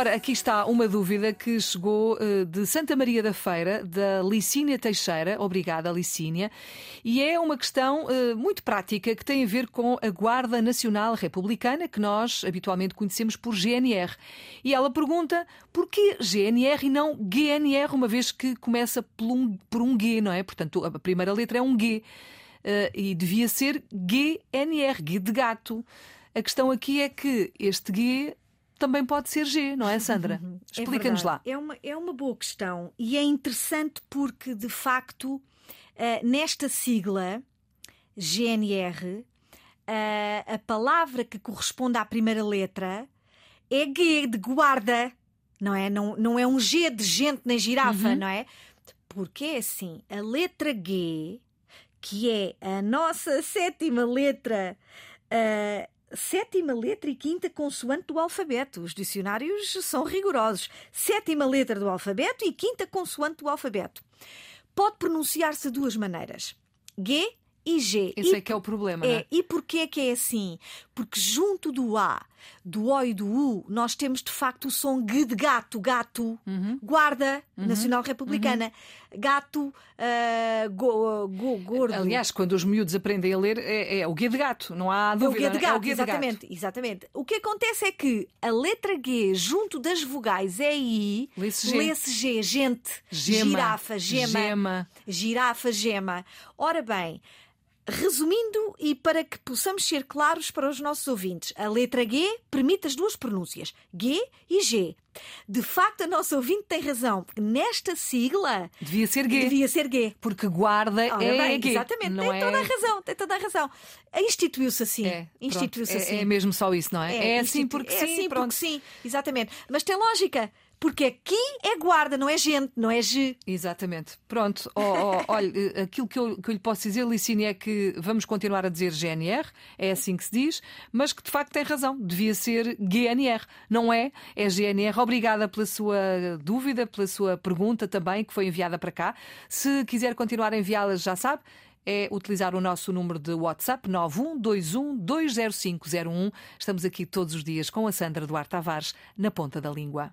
Ora, aqui está uma dúvida que chegou uh, de Santa Maria da Feira, da Licínia Teixeira. Obrigada, Licínia. E é uma questão uh, muito prática que tem a ver com a Guarda Nacional Republicana, que nós habitualmente conhecemos por GNR. E ela pergunta por que GNR e não GNR, uma vez que começa por um, por um G, não é? Portanto, a primeira letra é um G. Uh, e devia ser GNR, G de gato. A questão aqui é que este G também pode ser G, não é, Sandra? É Explica-nos lá. É uma, é uma boa questão e é interessante porque, de facto, uh, nesta sigla GNR, uh, a palavra que corresponde à primeira letra é G de guarda, não é? Não, não é um G de gente nem girafa, uhum. não é? Porque é assim, a letra G, que é a nossa sétima letra. Uh, sétima letra e quinta consoante do alfabeto. Os dicionários são rigorosos. Sétima letra do alfabeto e quinta consoante do alfabeto. Pode pronunciar-se de duas maneiras. G e G. Esse e, é que é o problema, é, é? E porquê é que é assim? Porque junto do A, do O e do U, nós temos de facto o som G de gato, gato, uhum. guarda uhum. nacional republicana, uhum. gato, uh, go, go, gordo. Aliás, quando os miúdos aprendem a ler, é, é o G de gato, não há dúvida. É o G de gato, é o G exatamente, gato. exatamente. O que acontece é que a letra G junto das vogais e I lê-se G. Lê G, gente, Gema. girafa, gema, gema, girafa, gema. Ora bem, Resumindo, e para que possamos ser claros para os nossos ouvintes, a letra G permite as duas pronúncias, G e G. De facto, a nossa ouvinte tem razão. Nesta sigla. Devia ser G. Devia ser G. Porque guarda Ora, é bem, G. Exatamente, não tem é... toda a razão, tem toda a razão. Instituiu-se assim. É, Instituiu-se é, assim. É mesmo só isso, não é? É, é assim porque é sim. Assim pronto. porque sim, exatamente. Mas tem lógica. Porque aqui é guarda, não é gente, não é G. Exatamente. Pronto. Oh, oh, olha, aquilo que eu, que eu lhe posso dizer, Licine, é que vamos continuar a dizer GNR, é assim que se diz, mas que de facto tem razão. Devia ser GNR. Não é? É GNR. Obrigada pela sua dúvida, pela sua pergunta também, que foi enviada para cá. Se quiser continuar a enviá-las, já sabe é utilizar o nosso número de WhatsApp 912120501. Estamos aqui todos os dias com a Sandra Duarte Tavares na ponta da língua.